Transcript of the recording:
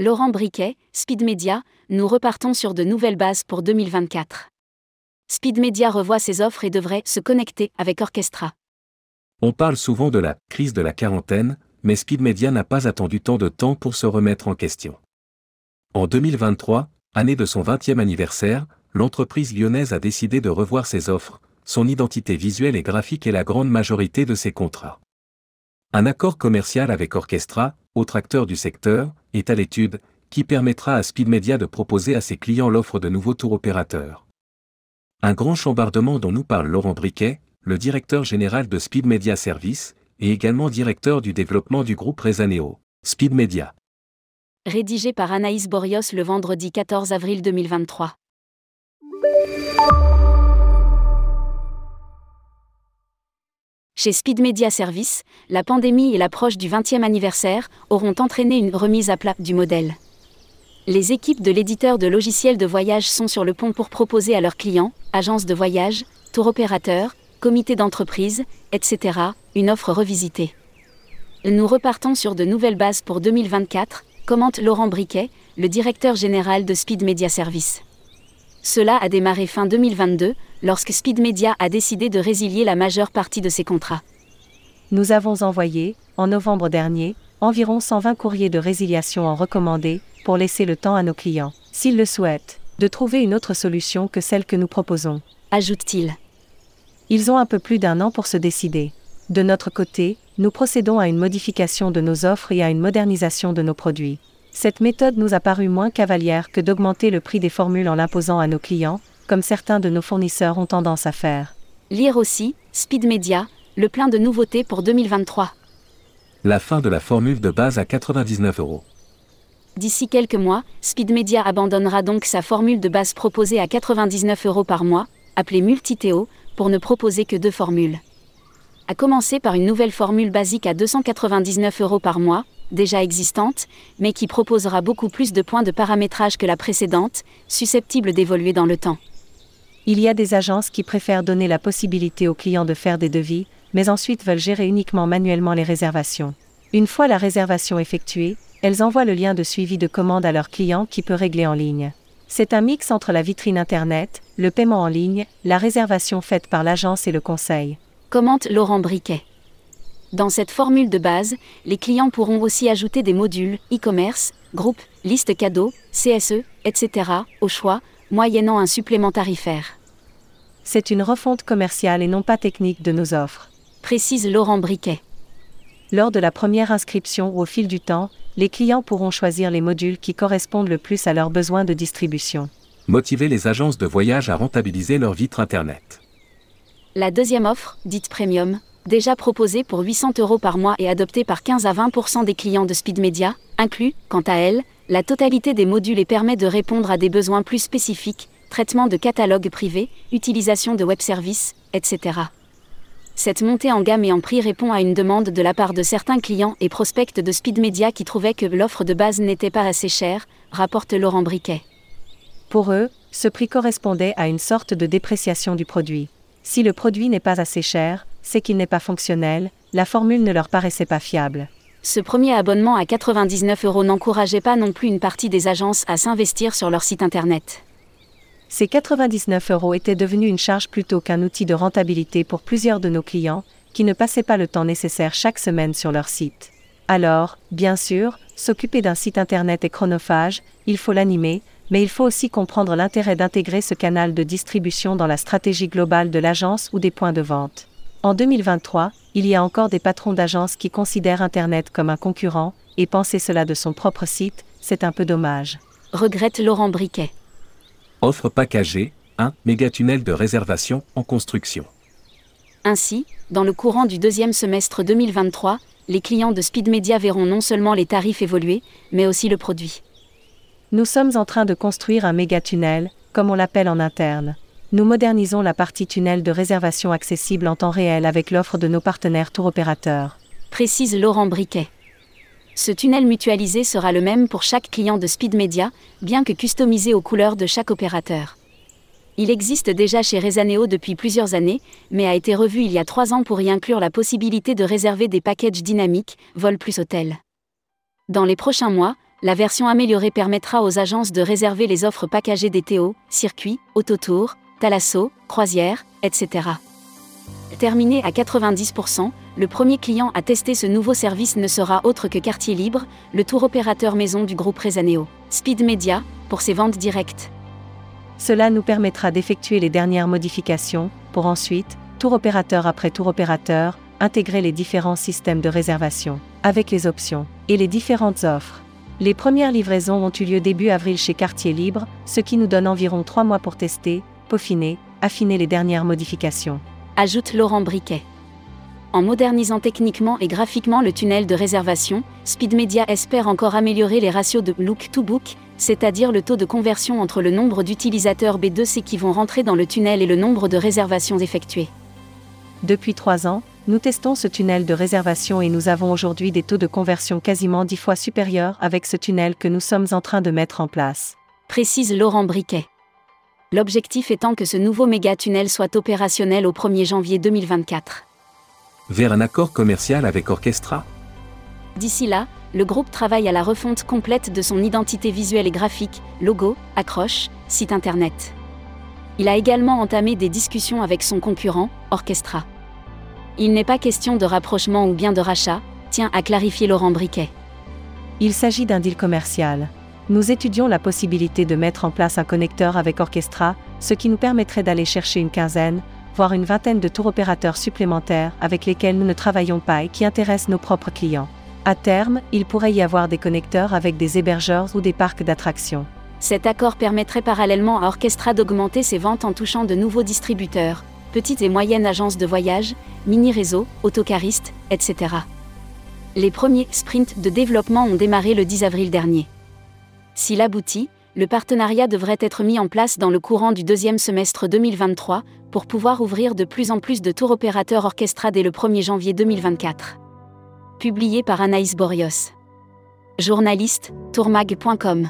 Laurent Briquet, Speed Media, nous repartons sur de nouvelles bases pour 2024. Speed Media revoit ses offres et devrait se connecter avec Orchestra. On parle souvent de la crise de la quarantaine, mais Speed Media n'a pas attendu tant de temps pour se remettre en question. En 2023, année de son 20e anniversaire, l'entreprise lyonnaise a décidé de revoir ses offres, son identité visuelle et graphique et la grande majorité de ses contrats. Un accord commercial avec Orchestra, autre acteur du secteur, est à l'étude, qui permettra à Speed Media de proposer à ses clients l'offre de nouveaux tours opérateurs. Un grand chambardement dont nous parle Laurent Briquet, le directeur général de Speed Media Service, et également directeur du développement du groupe Rezaneo, Speed Media. Rédigé par Anaïs Borios le vendredi 14 avril 2023. Chez Speed Media Service, la pandémie et l'approche du 20e anniversaire auront entraîné une remise à plat du modèle. Les équipes de l'éditeur de logiciels de voyage sont sur le pont pour proposer à leurs clients, agences de voyage, tour opérateurs, comités d'entreprise, etc., une offre revisitée. Nous repartons sur de nouvelles bases pour 2024, commente Laurent Briquet, le directeur général de Speed Media Service. Cela a démarré fin 2022, lorsque Speed Media a décidé de résilier la majeure partie de ses contrats. Nous avons envoyé, en novembre dernier, environ 120 courriers de résiliation en recommandé, pour laisser le temps à nos clients, s'ils le souhaitent, de trouver une autre solution que celle que nous proposons. Ajoute-t-il. Ils ont un peu plus d'un an pour se décider. De notre côté, nous procédons à une modification de nos offres et à une modernisation de nos produits. Cette méthode nous a paru moins cavalière que d'augmenter le prix des formules en l'imposant à nos clients, comme certains de nos fournisseurs ont tendance à faire. Lire aussi, Speed Media, le plein de nouveautés pour 2023. La fin de la formule de base à 99 euros. D'ici quelques mois, Speed Media abandonnera donc sa formule de base proposée à 99 euros par mois, appelée Multitéo, pour ne proposer que deux formules. À commencer par une nouvelle formule basique à 299 euros par mois, déjà existante, mais qui proposera beaucoup plus de points de paramétrage que la précédente, susceptible d'évoluer dans le temps. Il y a des agences qui préfèrent donner la possibilité aux clients de faire des devis, mais ensuite veulent gérer uniquement manuellement les réservations. Une fois la réservation effectuée, elles envoient le lien de suivi de commande à leur client qui peut régler en ligne. C'est un mix entre la vitrine Internet, le paiement en ligne, la réservation faite par l'agence et le conseil. Commente Laurent Briquet. Dans cette formule de base, les clients pourront aussi ajouter des modules e-commerce, groupe, liste cadeaux, CSE, etc. au choix, moyennant un supplément tarifaire. C'est une refonte commerciale et non pas technique de nos offres. Précise Laurent Briquet. Lors de la première inscription ou au fil du temps, les clients pourront choisir les modules qui correspondent le plus à leurs besoins de distribution. Motiver les agences de voyage à rentabiliser leur vitre Internet. La deuxième offre, dite Premium, déjà proposée pour 800 euros par mois et adoptée par 15 à 20% des clients de Speed Media, inclut, quant à elle, la totalité des modules et permet de répondre à des besoins plus spécifiques, traitement de catalogue privé, utilisation de web services, etc. Cette montée en gamme et en prix répond à une demande de la part de certains clients et prospects de Speed Media qui trouvaient que l'offre de base n'était pas assez chère, rapporte Laurent Briquet. Pour eux, ce prix correspondait à une sorte de dépréciation du produit. Si le produit n'est pas assez cher, c'est qu'il n'est pas fonctionnel, la formule ne leur paraissait pas fiable. Ce premier abonnement à 99 euros n'encourageait pas non plus une partie des agences à s'investir sur leur site internet. Ces 99 euros étaient devenus une charge plutôt qu'un outil de rentabilité pour plusieurs de nos clients, qui ne passaient pas le temps nécessaire chaque semaine sur leur site. Alors, bien sûr, s'occuper d'un site internet est chronophage, il faut l'animer, mais il faut aussi comprendre l'intérêt d'intégrer ce canal de distribution dans la stratégie globale de l'agence ou des points de vente. En 2023, il y a encore des patrons d'agences qui considèrent Internet comme un concurrent, et penser cela de son propre site, c'est un peu dommage. Regrette Laurent Briquet. Offre packagée, un méga-tunnel de réservation en construction. Ainsi, dans le courant du deuxième semestre 2023, les clients de Speed Media verront non seulement les tarifs évoluer, mais aussi le produit. Nous sommes en train de construire un méga-tunnel, comme on l'appelle en interne. Nous modernisons la partie tunnel de réservation accessible en temps réel avec l'offre de nos partenaires tour opérateurs. Précise Laurent Briquet. Ce tunnel mutualisé sera le même pour chaque client de Speed Media, bien que customisé aux couleurs de chaque opérateur. Il existe déjà chez Rezaneo depuis plusieurs années, mais a été revu il y a trois ans pour y inclure la possibilité de réserver des packages dynamiques, vol plus hôtel. Dans les prochains mois, La version améliorée permettra aux agences de réserver les offres packagées des Théo, circuits, autotours, Thalasso, croisières, etc. Terminé à 90%, le premier client à tester ce nouveau service ne sera autre que Quartier Libre, le tour opérateur maison du groupe Rezaneo, Speed Media, pour ses ventes directes. Cela nous permettra d'effectuer les dernières modifications, pour ensuite, tour opérateur après tour opérateur, intégrer les différents systèmes de réservation, avec les options, et les différentes offres. Les premières livraisons ont eu lieu début avril chez Quartier Libre, ce qui nous donne environ trois mois pour tester, peaufiner, affiner les dernières modifications ajoute Laurent Briquet. En modernisant techniquement et graphiquement le tunnel de réservation, Speed Media espère encore améliorer les ratios de look to book, c'est-à-dire le taux de conversion entre le nombre d'utilisateurs B2C qui vont rentrer dans le tunnel et le nombre de réservations effectuées. Depuis trois ans, nous testons ce tunnel de réservation et nous avons aujourd'hui des taux de conversion quasiment dix fois supérieurs avec ce tunnel que nous sommes en train de mettre en place. Précise Laurent Briquet l'objectif étant que ce nouveau méga-tunnel soit opérationnel au 1er janvier 2024. Vers un accord commercial avec Orchestra D'ici là, le groupe travaille à la refonte complète de son identité visuelle et graphique, logo, accroche, site internet. Il a également entamé des discussions avec son concurrent, Orchestra. Il n'est pas question de rapprochement ou bien de rachat, tient à clarifier Laurent Briquet. Il s'agit d'un deal commercial nous étudions la possibilité de mettre en place un connecteur avec Orchestra, ce qui nous permettrait d'aller chercher une quinzaine, voire une vingtaine de tours opérateurs supplémentaires avec lesquels nous ne travaillons pas et qui intéressent nos propres clients. À terme, il pourrait y avoir des connecteurs avec des hébergeurs ou des parcs d'attractions. Cet accord permettrait parallèlement à Orchestra d'augmenter ses ventes en touchant de nouveaux distributeurs, petites et moyennes agences de voyage, mini-réseaux, autocaristes, etc. Les premiers sprints de développement ont démarré le 10 avril dernier. S'il aboutit, le partenariat devrait être mis en place dans le courant du deuxième semestre 2023 pour pouvoir ouvrir de plus en plus de tours opérateurs orchestra dès le 1er janvier 2024. Publié par Anaïs Borios. Journaliste, tourmag.com